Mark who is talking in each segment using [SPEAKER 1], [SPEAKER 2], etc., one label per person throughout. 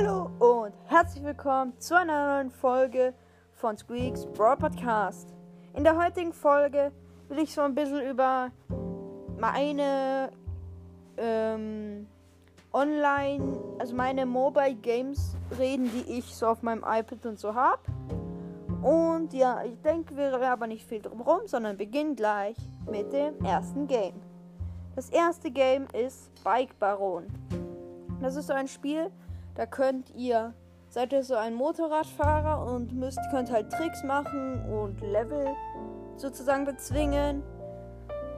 [SPEAKER 1] Hallo und herzlich willkommen zu einer neuen Folge von Squeaks Broad Podcast. In der heutigen Folge will ich so ein bisschen über meine ähm, Online, also meine Mobile Games reden, die ich so auf meinem iPad und so habe. Und ja, ich denke, wir aber nicht viel drum rum, sondern beginnen gleich mit dem ersten Game. Das erste Game ist Bike Baron. Das ist so ein Spiel, da könnt ihr, seid ihr so ein Motorradfahrer und müsst, könnt halt Tricks machen und Level sozusagen bezwingen.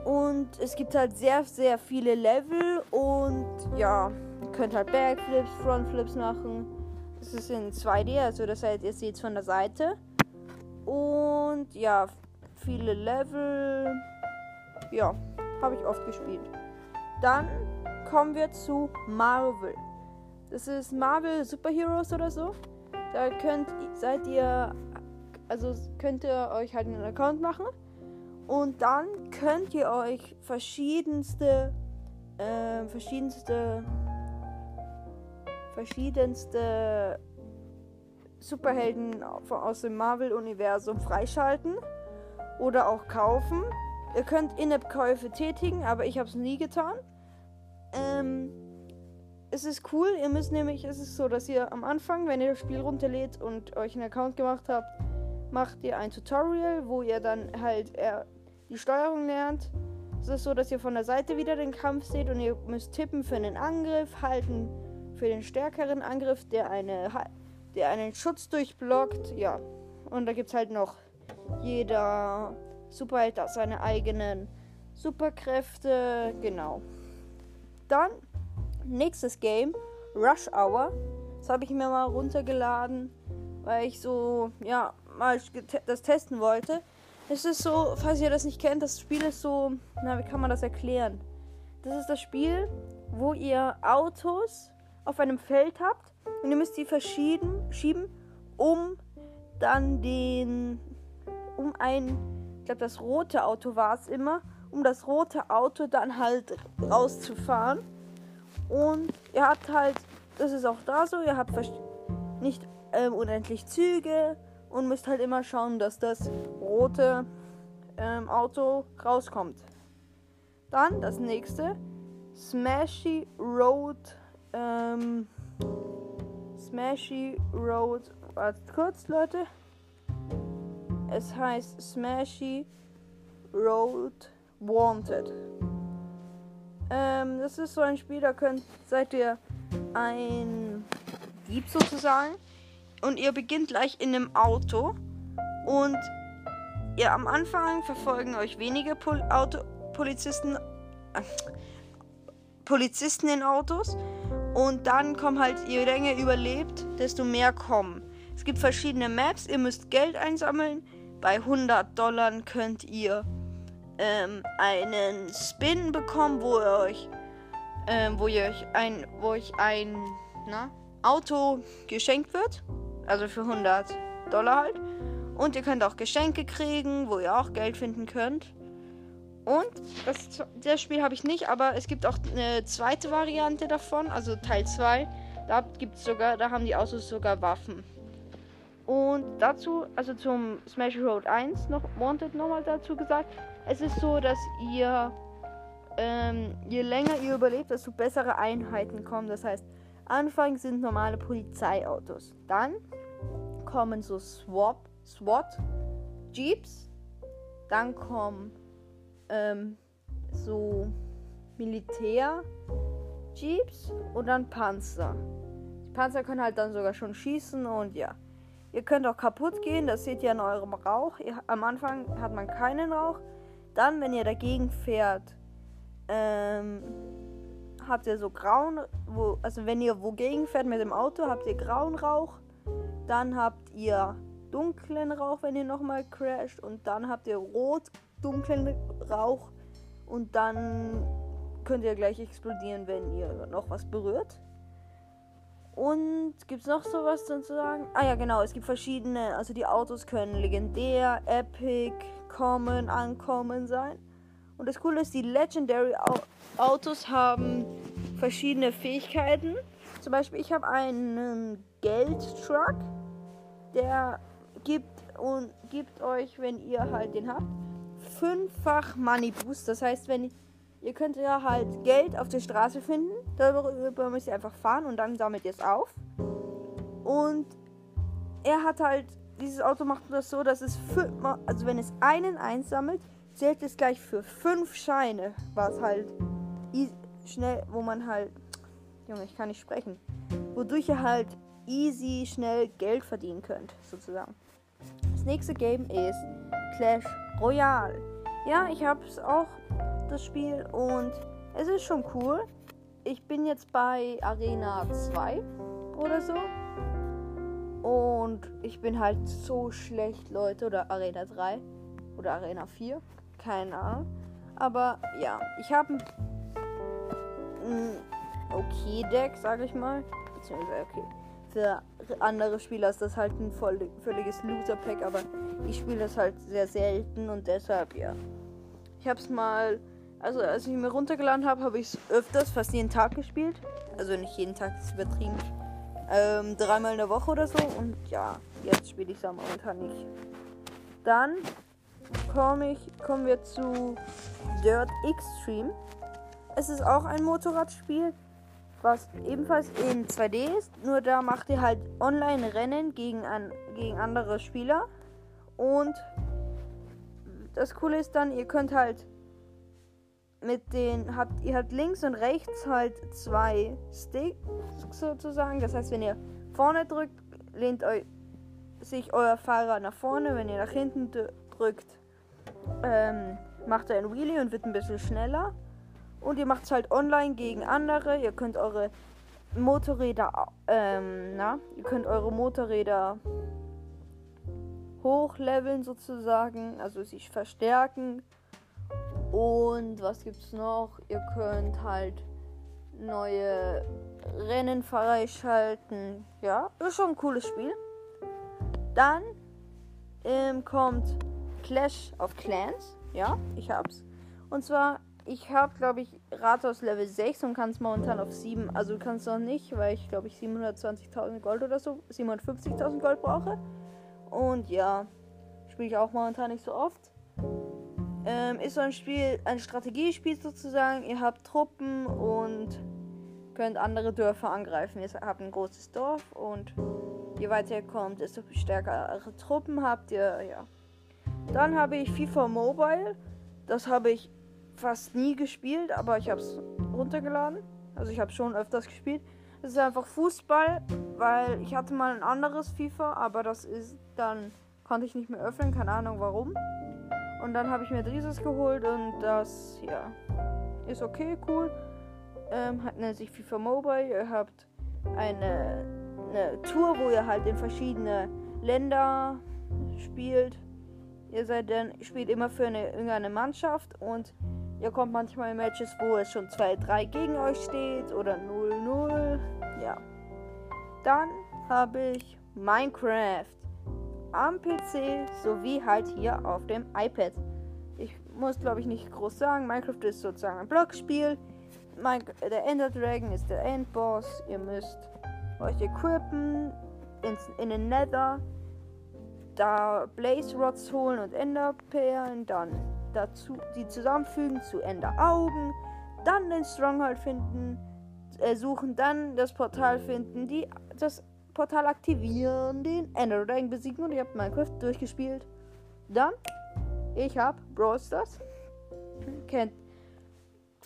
[SPEAKER 1] Und es gibt halt sehr, sehr viele Level und ja, ihr könnt halt Backflips, Frontflips machen. Es ist in 2D, also das heißt, ihr seht es von der Seite. Und ja, viele Level. Ja, habe ich oft gespielt. Dann kommen wir zu Marvel. Das ist Marvel Superheroes oder so. Da könnt seid ihr also könnt ihr euch halt einen Account machen und dann könnt ihr euch verschiedenste äh, verschiedenste verschiedenste Superhelden aus dem Marvel-Universum freischalten oder auch kaufen. Ihr könnt In-App-Käufe tätigen, aber ich habe es nie getan. Ähm, es ist cool, ihr müsst nämlich, es ist so, dass ihr am Anfang, wenn ihr das Spiel runterlädt und euch einen Account gemacht habt, macht ihr ein Tutorial, wo ihr dann halt äh, die Steuerung lernt. Es ist so, dass ihr von der Seite wieder den Kampf seht und ihr müsst tippen für einen Angriff, halten für den stärkeren Angriff, der eine der einen Schutz durchblockt. Ja. Und da gibt es halt noch jeder Superheld hat seine eigenen Superkräfte. Genau. Dann nächstes Game, Rush Hour. Das habe ich mir mal runtergeladen, weil ich so, ja, mal das testen wollte. Es ist so, falls ihr das nicht kennt, das Spiel ist so, na, wie kann man das erklären? Das ist das Spiel, wo ihr Autos auf einem Feld habt und ihr müsst die verschieden schieben, um dann den, um ein, ich glaube das rote Auto war es immer, um das rote Auto dann halt rauszufahren. Und ihr habt halt, das ist auch da so, ihr habt nicht ähm, unendlich Züge und müsst halt immer schauen, dass das rote ähm, Auto rauskommt. Dann das nächste, Smashy Road. Ähm, Smashy Road. Wartet kurz, Leute. Es heißt Smashy Road Wanted. Ähm, das ist so ein Spiel, da könnt, seid ihr ein Dieb sozusagen. Und ihr beginnt gleich in einem Auto. Und ihr am Anfang verfolgen euch wenige Pol Auto Polizisten. Äh, Polizisten in Autos. Und dann kommen halt, je länger ihr überlebt, desto mehr kommen. Es gibt verschiedene Maps, ihr müsst Geld einsammeln. Bei 100 Dollar könnt ihr ähm, einen Spin bekommen, wo ihr euch, ähm, wo ihr euch ein, wo euch ein na, Auto geschenkt wird. Also für 100 Dollar halt. Und ihr könnt auch Geschenke kriegen, wo ihr auch Geld finden könnt. Und das, das Spiel habe ich nicht, aber es gibt auch eine zweite Variante davon, also Teil 2. Da gibt's sogar, da haben die Autos sogar Waffen. Und dazu, also zum Smash Road 1 noch Wanted nochmal dazu gesagt. Es ist so, dass ihr ähm, je länger ihr überlebt, desto bessere Einheiten kommen. Das heißt, Anfang sind normale Polizeiautos. Dann kommen so Swap, SWAT Jeeps. Dann kommen ähm, so Militär-Jeeps und dann Panzer. Die Panzer können halt dann sogar schon schießen und ja. Ihr könnt auch kaputt gehen, das seht ihr an eurem Rauch. Ihr, am Anfang hat man keinen Rauch. Dann, wenn ihr dagegen fährt, ähm, habt ihr so grauen, wo, also wenn ihr wogegen fährt mit dem Auto, habt ihr grauen Rauch. Dann habt ihr dunklen Rauch, wenn ihr nochmal crasht. Und dann habt ihr rot dunklen Rauch und dann könnt ihr gleich explodieren, wenn ihr noch was berührt. Und gibt es noch sowas zu sagen? Ah ja, genau, es gibt verschiedene, also die Autos können legendär, epic, common, ankommen sein. Und das Coole ist, die Legendary Autos haben verschiedene Fähigkeiten. Zum Beispiel, ich habe einen Geldtruck, der gibt und gibt euch, wenn ihr halt den habt, fünffach Money Boost. Das heißt, wenn ihr könnt ja halt Geld auf der Straße finden, darüber müsst ihr einfach fahren und dann sammelt ihr es auf. Und er hat halt dieses Auto macht das so, dass es fünf, also wenn es einen einsammelt, zählt es gleich für fünf Scheine, was halt schnell, wo man halt, Junge, ich kann nicht sprechen, wodurch ihr halt easy schnell Geld verdienen könnt, sozusagen. Das nächste Game ist Clash Royale. Ja, ich habe es auch, das Spiel, und es ist schon cool. Ich bin jetzt bei Arena 2 oder so. Und ich bin halt so schlecht, Leute. Oder Arena 3 oder Arena 4. Keine Ahnung. Aber ja, ich habe ein okay Deck, sage ich mal. Beziehungsweise okay. Für andere Spieler ist das halt ein voll, völliges Loser-Pack, aber ich spiele das halt sehr selten und deshalb ja. Ich habe es mal, also als ich mir runtergeladen habe, habe ich es öfters, fast jeden Tag gespielt. Also nicht jeden Tag, das ist übertrieben. Ähm, dreimal in der Woche oder so. Und ja, jetzt spiele ich es momentan nicht. Dann komme ich, kommen wir zu Dirt Extreme. Es ist auch ein Motorradspiel, was ebenfalls in 2D ist. Nur da macht ihr halt Online-Rennen gegen, an, gegen andere Spieler. Und das Coole ist dann, ihr könnt halt mit den habt ihr habt links und rechts halt zwei Sticks sozusagen. Das heißt, wenn ihr vorne drückt, lehnt euch sich euer Fahrer nach vorne. Wenn ihr nach hinten drückt, ähm, macht er ein Wheelie und wird ein bisschen schneller. Und ihr macht es halt online gegen andere. Ihr könnt eure Motorräder, ähm, na, ihr könnt eure Motorräder hochleveln sozusagen, also sich verstärken. Und was gibt's noch? Ihr könnt halt neue Rennen freischalten. Ja, ist schon ein cooles Spiel. Dann ähm, kommt Clash of Clans. Ja, ich hab's. Und zwar, ich habe, glaube ich, Rathaus Level 6 und kann es momentan auf 7. Also kann es noch nicht, weil ich, glaube ich, 720.000 Gold oder so, 750.000 Gold brauche. Und ja, spiele ich auch momentan nicht so oft. Ähm, ist so ein Spiel, ein Strategiespiel sozusagen. Ihr habt Truppen und könnt andere Dörfer angreifen. Ihr habt ein großes Dorf und je weiter ihr kommt, desto stärkere Truppen habt ihr. Ja. Dann habe ich FIFA Mobile. Das habe ich fast nie gespielt, aber ich habe es runtergeladen. Also ich habe schon öfters gespielt. Es ist einfach Fußball, weil ich hatte mal ein anderes FIFA, aber das ist dann konnte ich nicht mehr öffnen, keine Ahnung warum. Und dann habe ich mir dieses geholt und das, ja, ist okay, cool. Ähm, hat nennt sich FIFA Mobile. Ihr habt eine, eine Tour, wo ihr halt in verschiedene Länder spielt. Ihr seid dann, spielt immer für eine irgendeine Mannschaft und ihr kommt manchmal in Matches, wo es schon 2-3 gegen euch steht oder 0-0. Ja. Dann habe ich Minecraft am PC sowie halt hier auf dem iPad. Ich muss glaube ich nicht groß sagen, Minecraft ist sozusagen ein Blockspiel. der Ender Dragon ist der Endboss. Ihr müsst euch equippen ins, in den Nether, da Blaze Rods holen und Enderperlen, dann dazu die zusammenfügen zu Ender Augen, dann den Stronghold finden, äh, suchen, dann das Portal finden, die das Portal aktivieren, den Ender Dragon besiegen und ich habe Minecraft durchgespielt. Dann, ich habe Brawl Stars. Kennt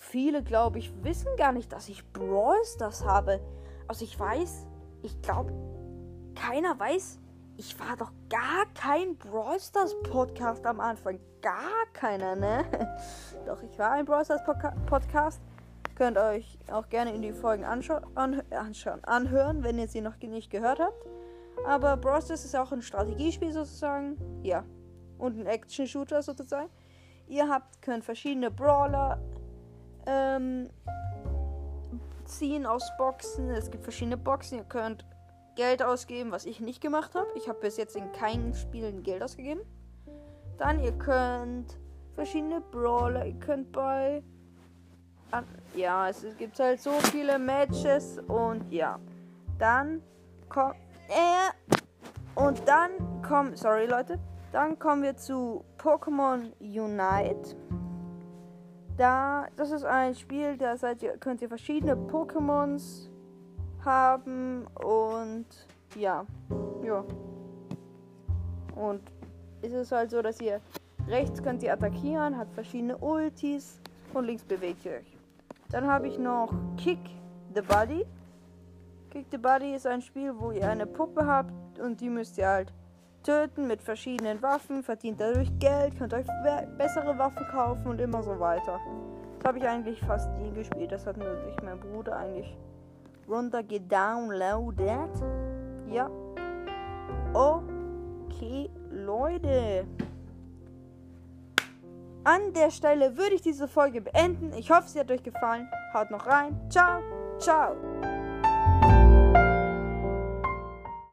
[SPEAKER 1] viele, glaube ich, wissen gar nicht, dass ich Brawl Stars habe. Also ich weiß, ich glaube, keiner weiß, ich war doch gar kein Brawl Stars Podcast am Anfang. Gar keiner, ne? Doch, ich war ein Brawl Stars Podcast. Könnt euch auch gerne in die Folgen anscha an anschauen, anhören, wenn ihr sie noch nicht gehört habt. Aber Bros. ist auch ein Strategiespiel sozusagen. Ja. Und ein Action-Shooter sozusagen. Ihr habt, könnt verschiedene Brawler ähm, ziehen aus Boxen. Es gibt verschiedene Boxen. Ihr könnt Geld ausgeben, was ich nicht gemacht habe. Ich habe bis jetzt in keinem Spiel Geld ausgegeben. Dann ihr könnt verschiedene Brawler. Ihr könnt bei ja, es gibt halt so viele Matches und ja. Dann kommt. Äh, und dann kommen. Sorry, Leute. Dann kommen wir zu Pokémon Unite. Da, das ist ein Spiel, da seid ihr, könnt ihr verschiedene Pokémons haben und ja, ja. Und es ist halt so, dass ihr rechts könnt ihr attackieren, hat verschiedene Ultis und links bewegt ihr euch. Dann habe ich noch Kick the Body. Kick the Body ist ein Spiel, wo ihr eine Puppe habt und die müsst ihr halt töten mit verschiedenen Waffen, verdient dadurch Geld, könnt euch bessere Waffen kaufen und immer so weiter. Das habe ich eigentlich fast nie gespielt. Das hat nur sich mein Bruder eigentlich runtergedownloadet. Ja. Okay, Leute. An der Stelle würde ich diese Folge beenden. Ich hoffe, sie hat euch gefallen. Haut noch rein. Ciao, ciao.